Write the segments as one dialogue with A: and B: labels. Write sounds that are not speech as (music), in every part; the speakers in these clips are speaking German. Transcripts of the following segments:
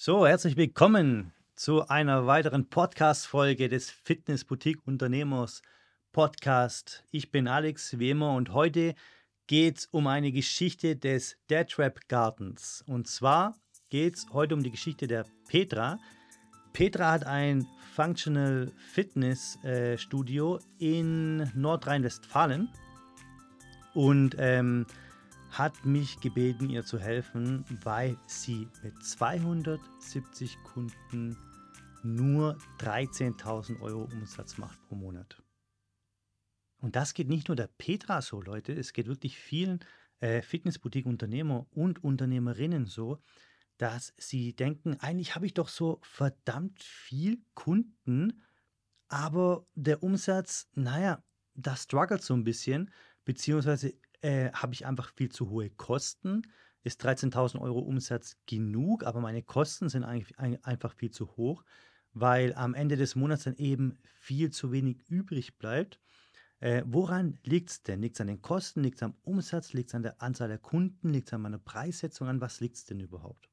A: So, herzlich willkommen zu einer weiteren Podcast-Folge des Fitness Boutique Unternehmers Podcast. Ich bin Alex, wie immer, und heute geht es um eine Geschichte des Deadtrap Gardens. Und zwar geht es heute um die Geschichte der Petra. Petra hat ein Functional Fitness äh, Studio in Nordrhein-Westfalen und ähm, hat mich gebeten, ihr zu helfen, weil sie mit 270 Kunden nur 13.000 Euro Umsatz macht pro Monat. Und das geht nicht nur der Petra so, Leute, es geht wirklich vielen äh, Fitnessboutique-Unternehmer und Unternehmerinnen so, dass sie denken, eigentlich habe ich doch so verdammt viel Kunden, aber der Umsatz, naja, das struggelt so ein bisschen, beziehungsweise äh, habe ich einfach viel zu hohe Kosten. Ist 13.000 Euro Umsatz genug, aber meine Kosten sind eigentlich einfach viel zu hoch, weil am Ende des Monats dann eben viel zu wenig übrig bleibt. Äh, woran liegt es denn? Liegt es an den Kosten? Liegt es am Umsatz? Liegt es an der Anzahl der Kunden? Liegt es an meiner Preissetzung? An was liegt es denn überhaupt?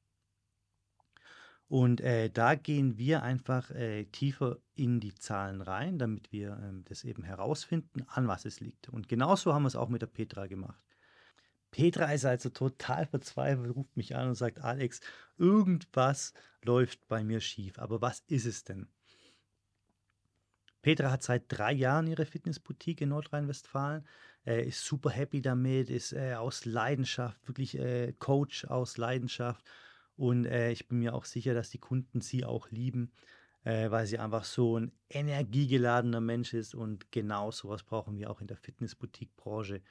A: Und äh, da gehen wir einfach äh, tiefer in die Zahlen rein, damit wir ähm, das eben herausfinden, an was es liegt. Und genauso haben wir es auch mit der Petra gemacht. Petra ist also total verzweifelt, ruft mich an und sagt, Alex, irgendwas läuft bei mir schief. Aber was ist es denn? Petra hat seit drei Jahren ihre Fitnessboutique in Nordrhein-Westfalen, äh, ist super happy damit, ist äh, aus Leidenschaft, wirklich äh, Coach aus Leidenschaft und äh, ich bin mir auch sicher, dass die Kunden sie auch lieben, äh, weil sie einfach so ein energiegeladener Mensch ist. Und genau sowas brauchen wir auch in der Fitnessboutique-Branche.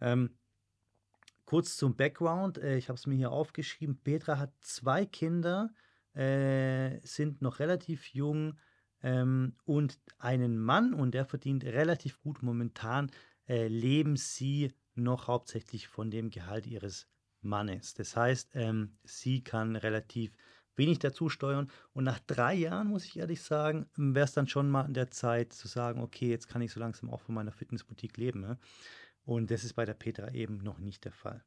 A: Ähm, kurz zum Background. Äh, ich habe es mir hier aufgeschrieben. Petra hat zwei Kinder, äh, sind noch relativ jung ähm, und einen Mann und der verdient relativ gut. Momentan äh, leben sie noch hauptsächlich von dem Gehalt ihres Mannes. Das heißt, ähm, sie kann relativ wenig dazu steuern. Und nach drei Jahren, muss ich ehrlich sagen, wäre es dann schon mal an der Zeit zu sagen, okay, jetzt kann ich so langsam auch von meiner Fitnessboutique leben. Ne? Und das ist bei der Petra eben noch nicht der Fall.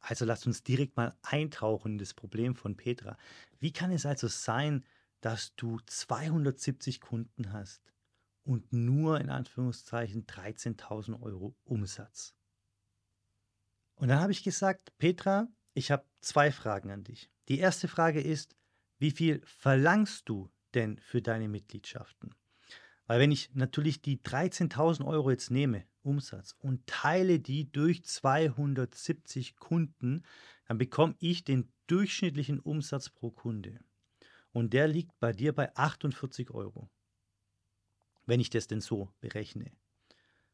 A: Also lasst uns direkt mal eintauchen in das Problem von Petra. Wie kann es also sein, dass du 270 Kunden hast und nur in Anführungszeichen 13.000 Euro Umsatz? Und dann habe ich gesagt, Petra, ich habe zwei Fragen an dich. Die erste Frage ist, wie viel verlangst du denn für deine Mitgliedschaften? Weil wenn ich natürlich die 13.000 Euro jetzt nehme, Umsatz, und teile die durch 270 Kunden, dann bekomme ich den durchschnittlichen Umsatz pro Kunde. Und der liegt bei dir bei 48 Euro. Wenn ich das denn so berechne.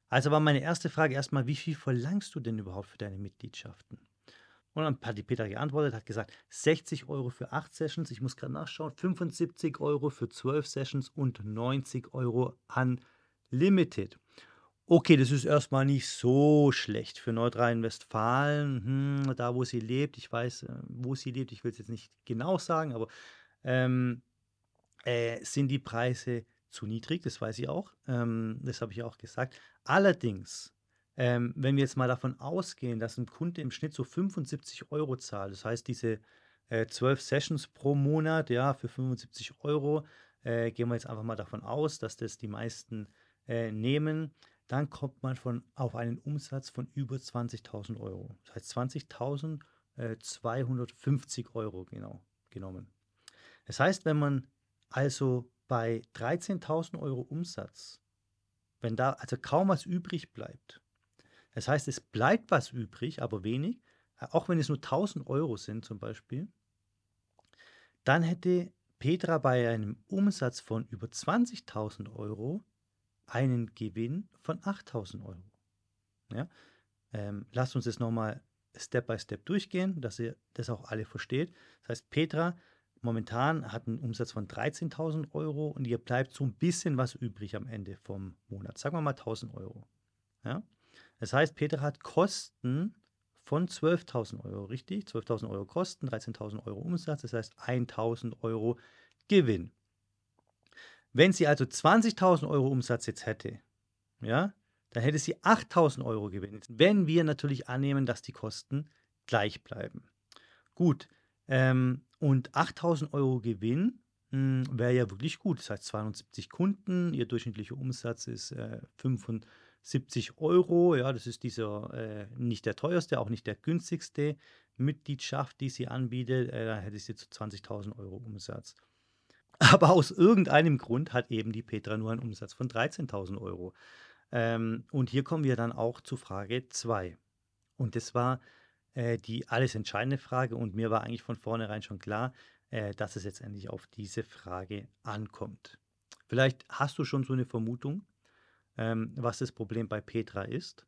A: Also war meine erste Frage erstmal, wie viel verlangst du denn überhaupt für deine Mitgliedschaften? Und dann hat die Peter geantwortet, hat gesagt, 60 Euro für 8 Sessions, ich muss gerade nachschauen, 75 Euro für 12 Sessions und 90 Euro unlimited. Okay, das ist erstmal nicht so schlecht für Nordrhein-Westfalen, hm, da wo sie lebt. Ich weiß, äh, wo sie lebt, ich will es jetzt nicht genau sagen, aber ähm, äh, sind die Preise zu niedrig, das weiß ich auch. Ähm, das habe ich auch gesagt. Allerdings, ähm, wenn wir jetzt mal davon ausgehen, dass ein Kunde im Schnitt so 75 Euro zahlt, das heißt diese äh, 12 Sessions pro Monat, ja, für 75 Euro, äh, gehen wir jetzt einfach mal davon aus, dass das die meisten äh, nehmen, dann kommt man von, auf einen Umsatz von über 20.000 Euro. Das heißt 20.250 äh, Euro genau genommen. Das heißt, wenn man also bei 13.000 Euro Umsatz, wenn da also kaum was übrig bleibt, das heißt, es bleibt was übrig, aber wenig, auch wenn es nur 1000 Euro sind zum Beispiel, dann hätte Petra bei einem Umsatz von über 20.000 Euro einen Gewinn von 8.000 Euro. Ja? Ähm, lasst uns das nochmal Step by Step durchgehen, dass ihr das auch alle versteht. Das heißt, Petra momentan hat einen Umsatz von 13.000 Euro und ihr bleibt so ein bisschen was übrig am Ende vom Monat. Sagen wir mal 1.000 Euro. Ja? Das heißt, Peter hat Kosten von 12.000 Euro, richtig? 12.000 Euro Kosten, 13.000 Euro Umsatz, das heißt 1.000 Euro Gewinn. Wenn sie also 20.000 Euro Umsatz jetzt hätte, ja, dann hätte sie 8.000 Euro Gewinn. Wenn wir natürlich annehmen, dass die Kosten gleich bleiben. Gut, ähm, und 8000 Euro Gewinn hm, wäre ja wirklich gut. Das heißt 270 Kunden, ihr durchschnittlicher Umsatz ist äh, 75 Euro. Ja, das ist dieser äh, nicht der teuerste, auch nicht der günstigste Mitgliedschaft, die sie anbietet. Äh, da hätte sie zu 20.000 Euro Umsatz. (laughs) Aber aus irgendeinem Grund hat eben die Petra nur einen Umsatz von 13.000 Euro. Ähm, und hier kommen wir dann auch zu Frage 2. Und das war äh, die alles entscheidende Frage. Und mir war eigentlich von vornherein schon klar, äh, dass es letztendlich auf diese Frage ankommt. Vielleicht hast du schon so eine Vermutung, ähm, was das Problem bei Petra ist.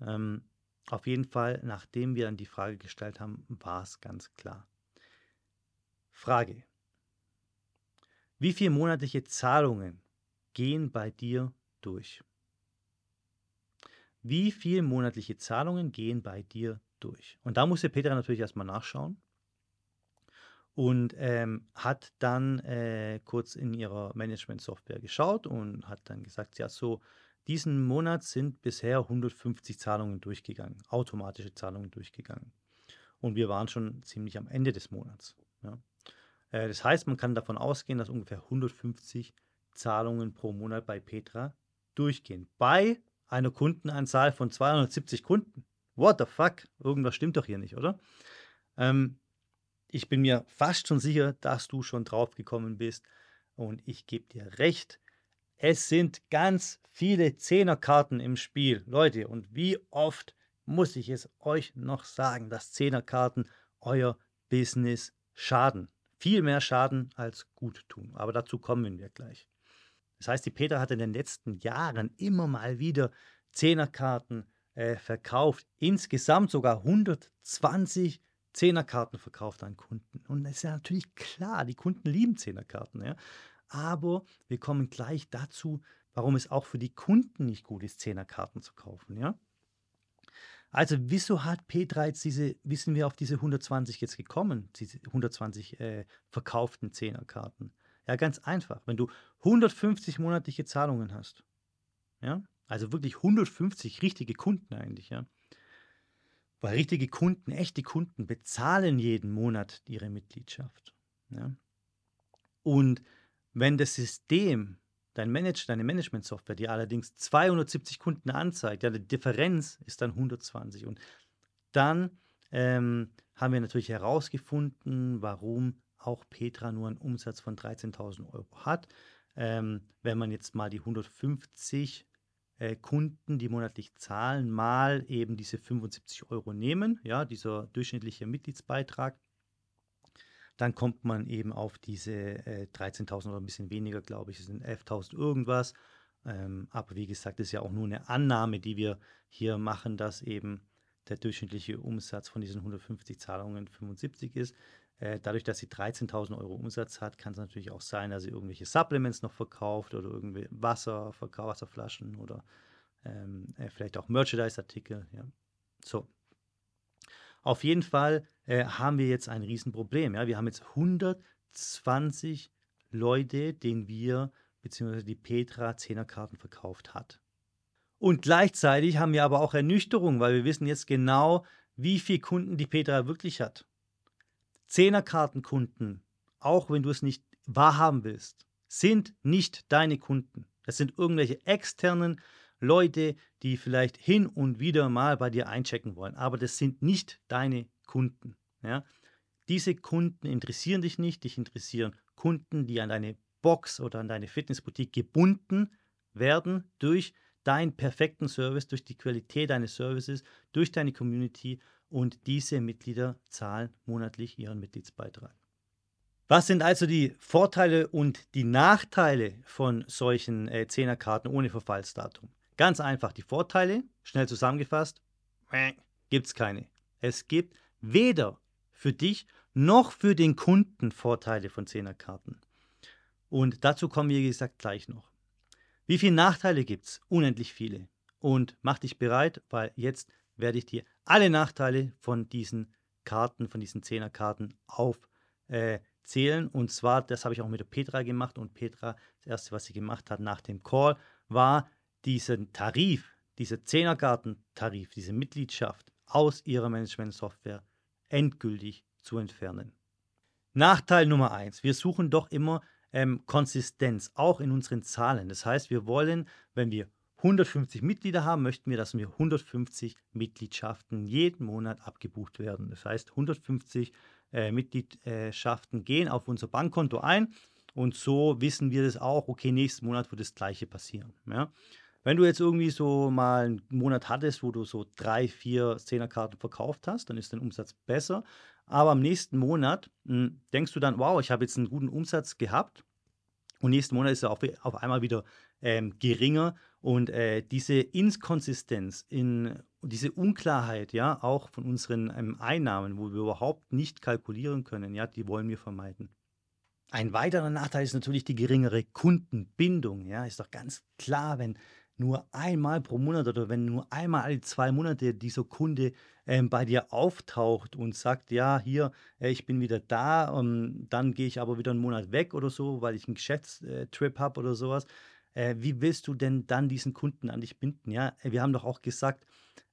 A: Ähm, auf jeden Fall, nachdem wir dann die Frage gestellt haben, war es ganz klar. Frage. Wie viele monatliche Zahlungen gehen bei dir durch? Wie viele monatliche Zahlungen gehen bei dir durch? Und da musste Petra natürlich erstmal nachschauen und ähm, hat dann äh, kurz in ihrer Management-Software geschaut und hat dann gesagt, ja, so diesen Monat sind bisher 150 Zahlungen durchgegangen, automatische Zahlungen durchgegangen. Und wir waren schon ziemlich am Ende des Monats. Ja. Äh, das heißt, man kann davon ausgehen, dass ungefähr 150 Zahlungen pro Monat bei Petra durchgehen. Bei einer Kundenanzahl von 270 Kunden. What the fuck? Irgendwas stimmt doch hier nicht, oder? Ähm, ich bin mir fast schon sicher, dass du schon drauf gekommen bist. Und ich gebe dir recht. Es sind ganz viele Zehnerkarten im Spiel, Leute. Und wie oft muss ich es euch noch sagen, dass Zehnerkarten euer Business schaden? Viel mehr schaden als gut tun. Aber dazu kommen wir gleich. Das heißt, die Peter hat in den letzten Jahren immer mal wieder Zehnerkarten äh, verkauft. Insgesamt sogar 120 Zehnerkarten verkauft an Kunden. Und das ist ja natürlich klar, die Kunden lieben Zehnerkarten. Ja? Aber wir kommen gleich dazu, warum es auch für die Kunden nicht gut ist, Zehnerkarten zu kaufen. Ja? Also, wieso hat Petra jetzt diese, wissen wir auf diese 120 jetzt gekommen, diese 120 äh, verkauften Zehnerkarten? Ja, ganz einfach. Wenn du 150 monatliche Zahlungen hast, ja, also wirklich 150 richtige Kunden eigentlich, ja, weil richtige Kunden, echte Kunden bezahlen jeden Monat ihre Mitgliedschaft. Ja? Und wenn das System, dein Manage, deine Management-Software, die allerdings 270 Kunden anzeigt, ja, die Differenz ist dann 120. Und dann ähm, haben wir natürlich herausgefunden, warum auch Petra nur einen Umsatz von 13.000 Euro hat. Ähm, wenn man jetzt mal die 150 äh, Kunden, die monatlich zahlen, mal eben diese 75 Euro nehmen, ja, dieser durchschnittliche Mitgliedsbeitrag, dann kommt man eben auf diese äh, 13.000 oder ein bisschen weniger, glaube ich, es sind 11.000 irgendwas. Ähm, aber wie gesagt, ist ja auch nur eine Annahme, die wir hier machen, dass eben der durchschnittliche Umsatz von diesen 150 Zahlungen 75 ist. Äh, dadurch, dass sie 13.000 Euro Umsatz hat, kann es natürlich auch sein, dass sie irgendwelche Supplements noch verkauft oder irgendwie Wasser, Wasserflaschen oder ähm, äh, vielleicht auch Merchandise-Artikel. Ja. So. Auf jeden Fall äh, haben wir jetzt ein Riesenproblem. Ja. Wir haben jetzt 120 Leute, denen wir bzw. die Petra Zehnerkarten verkauft hat. Und gleichzeitig haben wir aber auch Ernüchterung, weil wir wissen jetzt genau, wie viele Kunden die Petra wirklich hat. Zehnerkartenkunden, auch wenn du es nicht wahrhaben willst, sind nicht deine Kunden. Das sind irgendwelche externen Leute, die vielleicht hin und wieder mal bei dir einchecken wollen, aber das sind nicht deine Kunden. Ja? Diese Kunden interessieren dich nicht, dich interessieren Kunden, die an deine Box oder an deine Fitnessboutique gebunden werden durch deinen perfekten Service, durch die Qualität deines Services, durch deine Community und diese Mitglieder zahlen monatlich ihren Mitgliedsbeitrag. Was sind also die Vorteile und die Nachteile von solchen äh, Zehnerkarten ohne Verfallsdatum? Ganz einfach, die Vorteile, schnell zusammengefasst, gibt es keine. Es gibt weder für dich noch für den Kunden Vorteile von Zehnerkarten. Und dazu kommen wir, wie gesagt, gleich noch. Wie viele Nachteile gibt es? Unendlich viele. Und mach dich bereit, weil jetzt werde ich dir alle Nachteile von diesen Karten, von diesen Zehnerkarten aufzählen. Äh, und zwar, das habe ich auch mit der Petra gemacht. Und Petra, das erste, was sie gemacht hat nach dem Call, war diesen Tarif, diese Zehnerkartentarif, diese Mitgliedschaft aus ihrer Management-Software endgültig zu entfernen. Nachteil Nummer eins: Wir suchen doch immer, ähm, Konsistenz, auch in unseren Zahlen. Das heißt, wir wollen, wenn wir 150 Mitglieder haben, möchten wir, dass wir 150 Mitgliedschaften jeden Monat abgebucht werden. Das heißt, 150 äh, Mitgliedschaften gehen auf unser Bankkonto ein und so wissen wir das auch, okay, nächsten Monat wird das Gleiche passieren. Ja? Wenn du jetzt irgendwie so mal einen Monat hattest, wo du so drei, vier Zehnerkarten verkauft hast, dann ist dein Umsatz besser. Aber am nächsten Monat hm, denkst du dann, wow, ich habe jetzt einen guten Umsatz gehabt. Und nächsten Monat ist er auf, auf einmal wieder ähm, geringer. Und äh, diese Inkonsistenz, in, diese Unklarheit, ja, auch von unseren ähm, Einnahmen, wo wir überhaupt nicht kalkulieren können, ja, die wollen wir vermeiden. Ein weiterer Nachteil ist natürlich die geringere Kundenbindung. Ja, ist doch ganz klar, wenn nur einmal pro Monat oder wenn nur einmal alle zwei Monate dieser Kunde ähm, bei dir auftaucht und sagt, ja, hier, äh, ich bin wieder da, ähm, dann gehe ich aber wieder einen Monat weg oder so, weil ich einen Geschäftstrip habe oder sowas. Äh, wie willst du denn dann diesen Kunden an dich binden? Ja, äh, wir haben doch auch gesagt,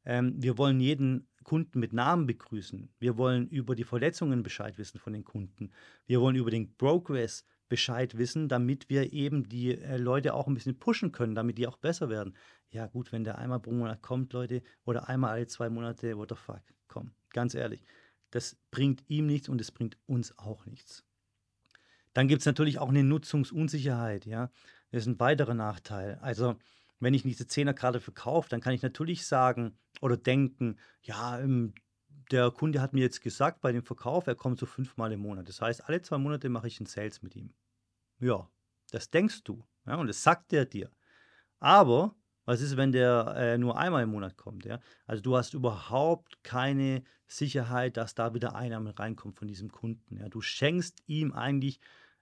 A: ähm, wir wollen jeden Kunden mit Namen begrüßen. Wir wollen über die Verletzungen Bescheid wissen von den Kunden. Wir wollen über den Progress Bescheid wissen, damit wir eben die äh, Leute auch ein bisschen pushen können, damit die auch besser werden. Ja, gut, wenn der einmal pro Monat kommt, Leute, oder einmal alle zwei Monate, what the fuck, komm, ganz ehrlich. Das bringt ihm nichts und es bringt uns auch nichts. Dann gibt es natürlich auch eine Nutzungsunsicherheit, ja. Das ist ein weiterer Nachteil. Also, wenn ich diese Zehnerkarte verkaufe, dann kann ich natürlich sagen oder denken, ja, ähm, der Kunde hat mir jetzt gesagt bei dem Verkauf, er kommt so fünfmal im Monat. Das heißt, alle zwei Monate mache ich einen Sales mit ihm. Ja, das denkst du. Ja, und das sagt er dir. Aber was ist, wenn der äh, nur einmal im Monat kommt? Ja? Also du hast überhaupt keine Sicherheit, dass da wieder Einnahmen reinkommt von diesem Kunden. Ja? Du schenkst ihm eigentlich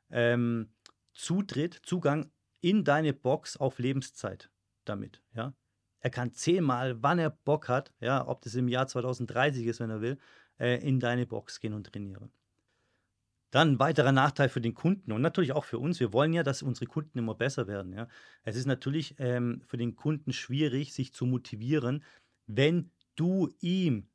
A: ähm, Zutritt, Zugang in deine Box auf Lebenszeit damit. Ja? Er kann zehnmal, wann er Bock hat, ja, ob das im Jahr 2030 ist, wenn er will, äh, in deine Box gehen und trainieren. Dann ein weiterer Nachteil für den Kunden und natürlich auch für uns. Wir wollen ja, dass unsere Kunden immer besser werden. Ja. Es ist natürlich ähm, für den Kunden schwierig, sich zu motivieren, wenn du ihm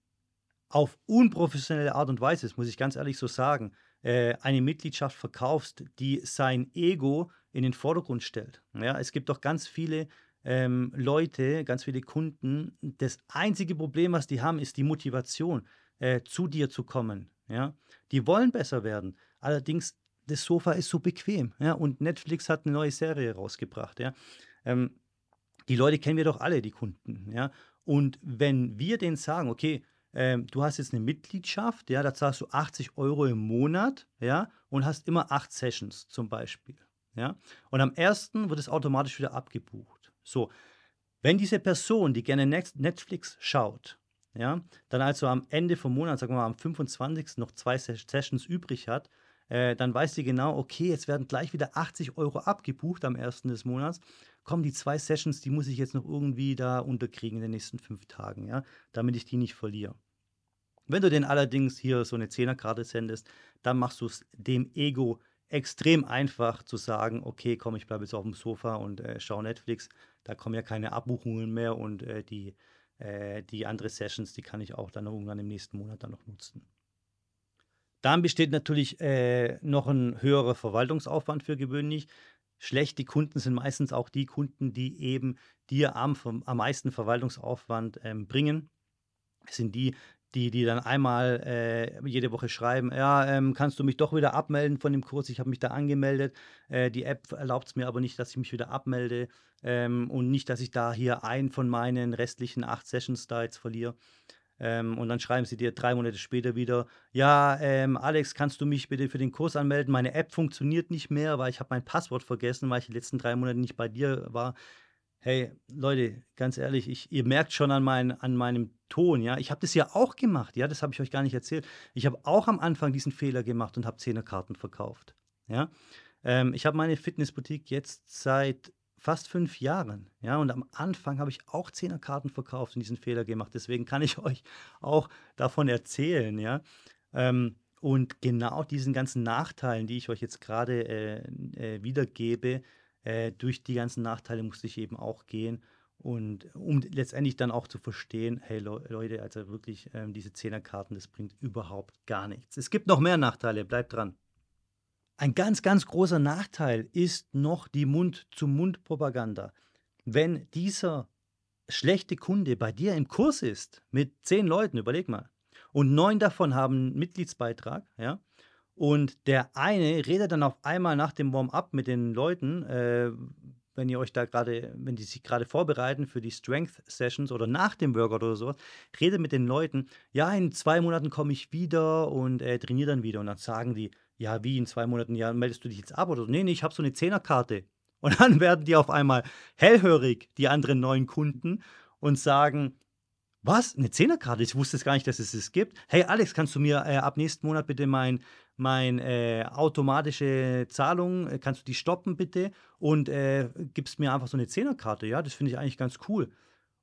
A: auf unprofessionelle Art und Weise, das muss ich ganz ehrlich so sagen, äh, eine Mitgliedschaft verkaufst, die sein Ego in den Vordergrund stellt. Ja, es gibt doch ganz viele ähm, Leute, ganz viele Kunden, das einzige Problem, was die haben, ist die Motivation, äh, zu dir zu kommen. Ja? Die wollen besser werden. Allerdings, das Sofa ist so bequem. Ja? Und Netflix hat eine neue Serie rausgebracht. Ja? Ähm, die Leute kennen wir doch alle, die Kunden. Ja? Und wenn wir denen sagen, okay, ähm, du hast jetzt eine Mitgliedschaft, ja, da zahlst du 80 Euro im Monat, ja, und hast immer acht Sessions zum Beispiel. Ja? Und am ersten wird es automatisch wieder abgebucht. So, wenn diese Person, die gerne Netflix schaut, ja, dann also am Ende vom Monat, sagen wir mal am 25. noch zwei Sessions übrig hat, äh, dann weiß sie genau, okay, jetzt werden gleich wieder 80 Euro abgebucht am ersten des Monats. Kommen die zwei Sessions, die muss ich jetzt noch irgendwie da unterkriegen in den nächsten fünf Tagen, ja, damit ich die nicht verliere. Wenn du denn allerdings hier so eine Zehnerkarte sendest, dann machst du es dem Ego extrem einfach zu sagen, okay, komm, ich bleibe jetzt auf dem Sofa und äh, schaue Netflix. Da kommen ja keine Abbuchungen mehr und äh, die, äh, die andere Sessions, die kann ich auch dann irgendwann im nächsten Monat dann noch nutzen. Dann besteht natürlich äh, noch ein höherer Verwaltungsaufwand für gewöhnlich. Schlechte Kunden sind meistens auch die Kunden, die eben dir am, am meisten Verwaltungsaufwand ähm, bringen. Es sind die, die, die dann einmal äh, jede Woche schreiben, ja, ähm, kannst du mich doch wieder abmelden von dem Kurs, ich habe mich da angemeldet, äh, die App erlaubt es mir aber nicht, dass ich mich wieder abmelde ähm, und nicht, dass ich da hier einen von meinen restlichen acht Sessions da jetzt verliere. Ähm, und dann schreiben sie dir drei Monate später wieder, ja, ähm, Alex, kannst du mich bitte für den Kurs anmelden? Meine App funktioniert nicht mehr, weil ich habe mein Passwort vergessen, weil ich die letzten drei Monate nicht bei dir war. Hey, Leute, ganz ehrlich, ich, ihr merkt schon an, mein, an meinem Ton, ja. Ich habe das ja auch gemacht, ja, das habe ich euch gar nicht erzählt. Ich habe auch am Anfang diesen Fehler gemacht und habe Zehnerkarten verkauft, ja. Ähm, ich habe meine Fitnessboutique jetzt seit fast fünf Jahren, ja, und am Anfang habe ich auch Zehnerkarten verkauft und diesen Fehler gemacht. Deswegen kann ich (laughs) euch auch davon erzählen, ja. Ähm, und genau diesen ganzen Nachteilen, die ich euch jetzt gerade äh, äh, wiedergebe, äh, durch die ganzen Nachteile musste ich eben auch gehen. Und um letztendlich dann auch zu verstehen, hey Leute, also wirklich ähm, diese Zehnerkarten, das bringt überhaupt gar nichts. Es gibt noch mehr Nachteile, bleibt dran. Ein ganz, ganz großer Nachteil ist noch die Mund-zu-Mund-Propaganda. Wenn dieser schlechte Kunde bei dir im Kurs ist, mit zehn Leuten, überleg mal, und neun davon haben einen Mitgliedsbeitrag, ja, und der eine redet dann auf einmal nach dem Warm-up mit den Leuten, äh, wenn ihr euch da gerade, wenn die sich gerade vorbereiten für die Strength Sessions oder nach dem Workout oder sowas, redet mit den Leuten, ja, in zwei Monaten komme ich wieder und äh, trainiere dann wieder. Und dann sagen die, ja, wie in zwei Monaten, ja, meldest du dich jetzt ab oder so? Nee, nee, ich habe so eine Zehnerkarte. Und dann (laughs) werden die auf einmal hellhörig, die anderen neuen Kunden, und sagen, was? Eine Zehnerkarte? Ich wusste es gar nicht, dass es es gibt. Hey Alex, kannst du mir äh, ab nächsten Monat bitte mein, mein äh, automatische Zahlung, äh, kannst du die stoppen bitte und äh, gibst mir einfach so eine Zehnerkarte? Ja, das finde ich eigentlich ganz cool.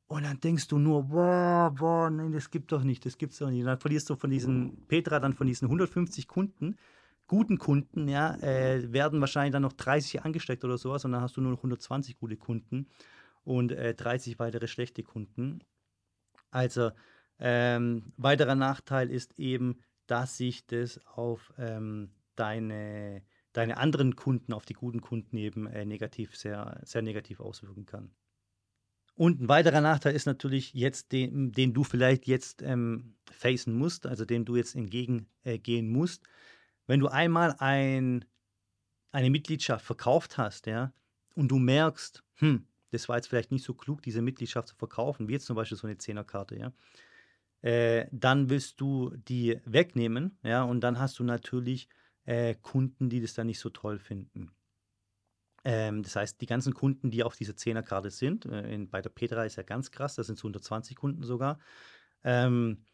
A: Und dann denkst du nur, boah, boah, nein, das gibt doch nicht, das gibt's doch nicht. Und dann verlierst du von diesen, Petra dann von diesen 150 Kunden, guten Kunden, ja, äh, werden wahrscheinlich dann noch 30 angesteckt oder sowas und dann hast du nur noch 120 gute Kunden und äh, 30 weitere schlechte Kunden. Also ähm, weiterer Nachteil ist eben, dass sich das auf ähm, deine, deine anderen Kunden, auf die guten Kunden eben äh, negativ, sehr, sehr negativ auswirken kann. Und ein weiterer Nachteil ist natürlich jetzt, den, den du vielleicht jetzt ähm, facen musst, also dem du jetzt entgegengehen äh, musst. Wenn du einmal ein, eine Mitgliedschaft verkauft hast, ja, und du merkst, hm, das war jetzt vielleicht nicht so klug, diese Mitgliedschaft zu verkaufen, wie jetzt zum Beispiel so eine Zehnerkarte, ja, äh, dann willst du die wegnehmen, ja, und dann hast du natürlich äh, Kunden, die das dann nicht so toll finden. Ähm, das heißt, die ganzen Kunden, die auf dieser Zehnerkarte sind, äh, in, bei der Petra ist ja ganz krass, das sind so 120 Kunden sogar, ähm,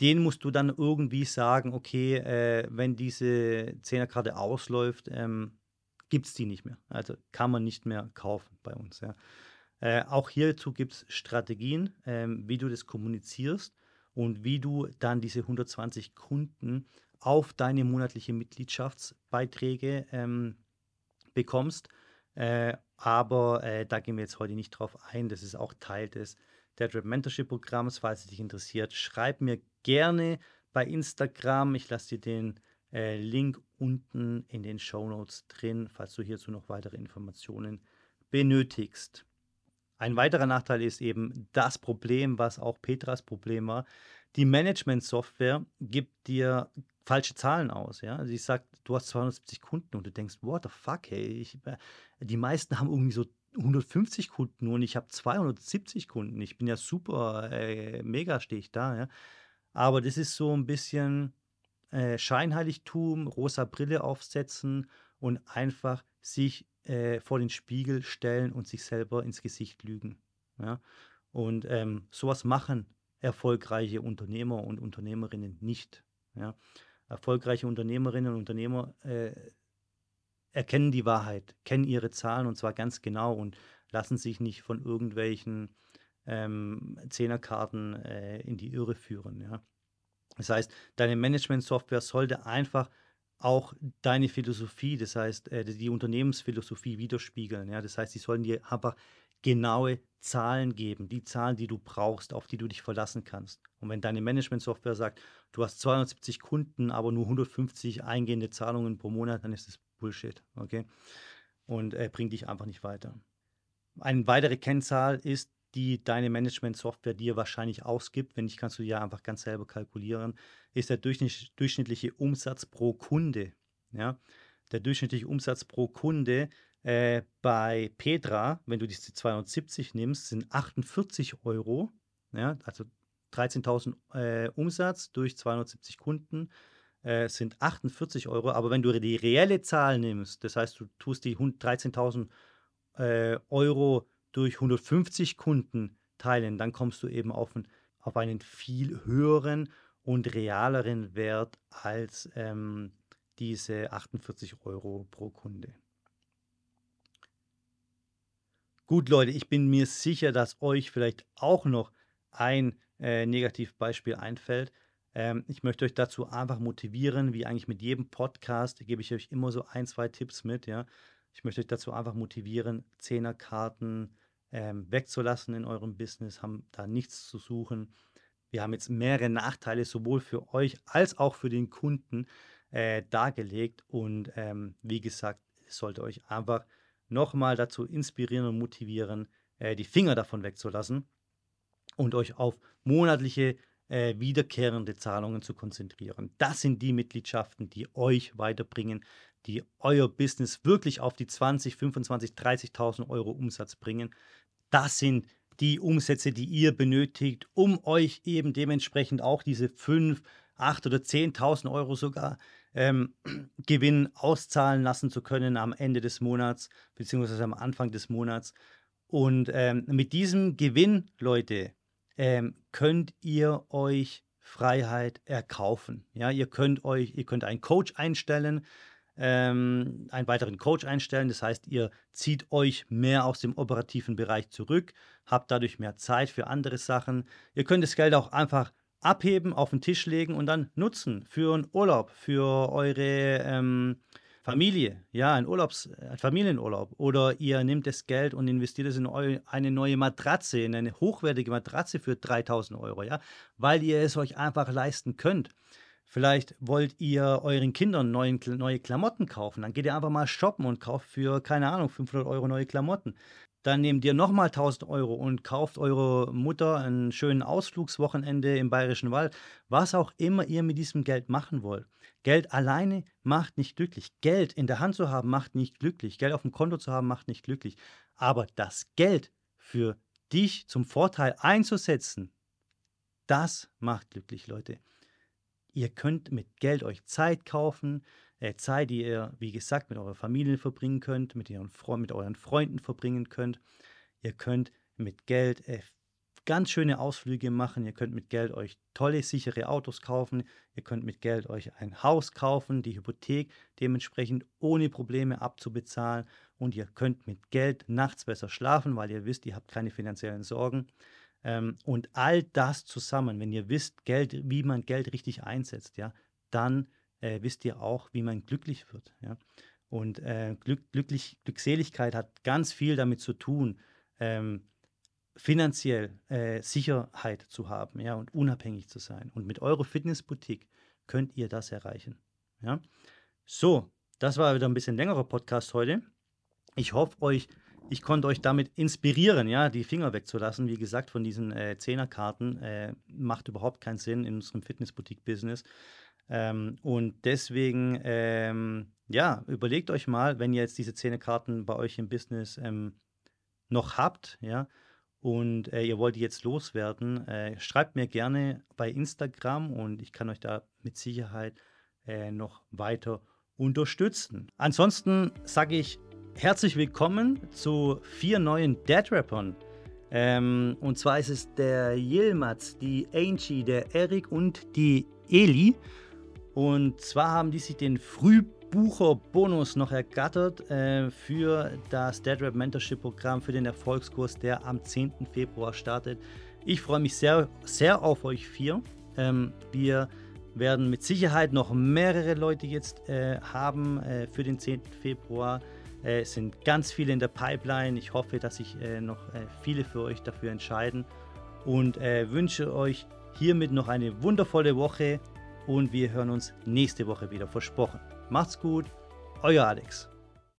A: den musst du dann irgendwie sagen, okay, äh, wenn diese Zehnerkarte ausläuft, ähm, gibt es die nicht mehr. Also kann man nicht mehr kaufen bei uns. Ja. Äh, auch hierzu gibt es Strategien, ähm, wie du das kommunizierst und wie du dann diese 120 Kunden auf deine monatliche Mitgliedschaftsbeiträge ähm, bekommst. Äh, aber äh, da gehen wir jetzt heute nicht drauf ein. Das ist auch Teil des Deadrip Mentorship Programms. Falls es dich interessiert, schreib mir gerne bei Instagram. Ich lasse dir den äh, Link unten in den Show Notes drin, falls du hierzu noch weitere Informationen benötigst. Ein weiterer Nachteil ist eben das Problem, was auch Petras Problem war. Die Management-Software gibt dir falsche Zahlen aus. Ja? Ich sage, du hast 270 Kunden und du denkst, what the fuck, hey, ich, äh, die meisten haben irgendwie so 150 Kunden und ich habe 270 Kunden. Ich bin ja super, äh, mega stehe ich da. Ja? Aber das ist so ein bisschen äh, Scheinheiligtum, rosa Brille aufsetzen und einfach sich äh, vor den Spiegel stellen und sich selber ins Gesicht lügen. Ja? Und ähm, sowas machen erfolgreiche Unternehmer und Unternehmerinnen nicht. Ja? Erfolgreiche Unternehmerinnen und Unternehmer äh, erkennen die Wahrheit, kennen ihre Zahlen und zwar ganz genau und lassen sich nicht von irgendwelchen ähm, Zehnerkarten äh, in die Irre führen. Ja? Das heißt, deine Management-Software sollte einfach auch deine Philosophie, das heißt, äh, die Unternehmensphilosophie widerspiegeln. Ja? Das heißt, sie sollen dir einfach genaue Zahlen geben, die Zahlen, die du brauchst, auf die du dich verlassen kannst. Und wenn deine Management-Software sagt, du hast 270 Kunden, aber nur 150 eingehende Zahlungen pro Monat, dann ist das Bullshit, okay? Und äh, bringt dich einfach nicht weiter. Eine weitere Kennzahl ist die deine Management-Software dir wahrscheinlich ausgibt, wenn nicht, kannst du ja einfach ganz selber kalkulieren, ist der durchschnittliche Umsatz pro Kunde. Ja? Der durchschnittliche Umsatz pro Kunde äh, bei Petra, wenn du diese 270 nimmst, sind 48 Euro. Ja? Also 13.000 äh, Umsatz durch 270 Kunden äh, sind 48 Euro. Aber wenn du die reelle Zahl nimmst, das heißt, du tust die 13.000 äh, Euro durch 150 Kunden teilen, dann kommst du eben auf, ein, auf einen viel höheren und realeren Wert als ähm, diese 48 Euro pro Kunde. Gut, Leute, ich bin mir sicher, dass euch vielleicht auch noch ein äh, Negativbeispiel einfällt. Ähm, ich möchte euch dazu einfach motivieren, wie eigentlich mit jedem Podcast, gebe ich euch immer so ein, zwei Tipps mit. Ja? Ich möchte euch dazu einfach motivieren, Zehnerkarten, ähm, wegzulassen in eurem Business, haben da nichts zu suchen. Wir haben jetzt mehrere Nachteile, sowohl für euch als auch für den Kunden. äh, dargelegt. Und ähm, wie gesagt, es sollte euch einfach nochmal dazu inspirieren und motivieren, äh, die Finger davon wegzulassen und euch auf monatliche äh, wiederkehrende Zahlungen zu konzentrieren. Das sind die Mitgliedschaften, die euch weiterbringen, die euer Business wirklich auf die 20, 25, 30.000 Euro Umsatz bringen. Das sind die Umsätze, die ihr benötigt, um euch eben dementsprechend auch diese 5, 8 oder 10.000 Euro sogar ähm, (clears throat) Gewinn auszahlen lassen zu können am Ende des Monats, beziehungsweise am Anfang des Monats. Und ähm, mit diesem Gewinn, Leute, ähm, könnt ihr euch Freiheit erkaufen. Ja, ihr könnt euch, ihr könnt einen Coach einstellen, ähm, einen weiteren Coach einstellen. Das heißt, ihr zieht euch mehr aus dem operativen Bereich zurück, habt dadurch mehr Zeit für andere Sachen. Ihr könnt das Geld auch einfach abheben, auf den Tisch legen und dann nutzen für einen Urlaub, für eure ähm, Familie, ja, ein Urlaubs, Familienurlaub. Oder ihr nehmt das Geld und investiert es in eine neue Matratze, in eine hochwertige Matratze für 3000 Euro, ja, weil ihr es euch einfach leisten könnt. Vielleicht wollt ihr euren Kindern neuen, neue Klamotten kaufen. Dann geht ihr einfach mal shoppen und kauft für, keine Ahnung, 500 Euro neue Klamotten. Dann nehmt ihr nochmal 1000 Euro und kauft eurer Mutter einen schönen Ausflugswochenende im Bayerischen Wald. Was auch immer ihr mit diesem Geld machen wollt. Geld alleine macht nicht glücklich. Geld in der Hand zu haben macht nicht glücklich. Geld auf dem Konto zu haben macht nicht glücklich. Aber das Geld für dich zum Vorteil einzusetzen, das macht glücklich, Leute. Ihr könnt mit Geld euch Zeit kaufen, äh, Zeit, die ihr, wie gesagt, mit eurer Familie verbringen könnt, mit, ihren, mit euren Freunden verbringen könnt. Ihr könnt mit Geld äh, ganz schöne Ausflüge machen. Ihr könnt mit Geld euch tolle, sichere Autos kaufen. Ihr könnt mit Geld euch ein Haus kaufen, die Hypothek dementsprechend ohne Probleme abzubezahlen. Und ihr könnt mit Geld nachts besser schlafen, weil ihr wisst, ihr habt keine finanziellen Sorgen. Ähm, und all das zusammen, wenn ihr wisst, Geld, wie man Geld richtig einsetzt, ja, dann äh, wisst ihr auch, wie man glücklich wird. Ja? Und äh, Glück, glücklich, Glückseligkeit hat ganz viel damit zu tun, ähm, finanziell äh, Sicherheit zu haben ja, und unabhängig zu sein. Und mit eurer Fitnessboutique könnt ihr das erreichen. Ja? So, das war wieder ein bisschen längerer Podcast heute. Ich hoffe, euch, ich konnte euch damit inspirieren, ja, die Finger wegzulassen. Wie gesagt, von diesen äh, Zehnerkarten äh, macht überhaupt keinen Sinn in unserem Fitnessboutique-Business. Ähm, und deswegen, ähm, ja, überlegt euch mal, wenn ihr jetzt diese Zähnekarten bei euch im Business ähm, noch habt, ja, und äh, ihr wollt die jetzt loswerden, äh, schreibt mir gerne bei Instagram und ich kann euch da mit Sicherheit äh, noch weiter unterstützen. Ansonsten sage ich herzlich willkommen zu vier neuen Dead Rappern. Ähm, und zwar ist es der Yilmaz, die Angie, der Erik und die Eli. Und zwar haben die sich den Frühbucher-Bonus noch ergattert äh, für das Dead Rap Mentorship Programm für den Erfolgskurs, der am 10. Februar startet. Ich freue mich sehr, sehr auf euch vier. Ähm, wir werden mit Sicherheit noch mehrere Leute jetzt äh, haben äh, für den 10. Februar. Äh, es sind ganz viele in der Pipeline. Ich hoffe, dass sich äh, noch äh, viele für euch dafür entscheiden und wünsche euch hiermit noch eine wundervolle Woche und wir hören uns nächste Woche wieder versprochen. Macht's gut, euer Alex.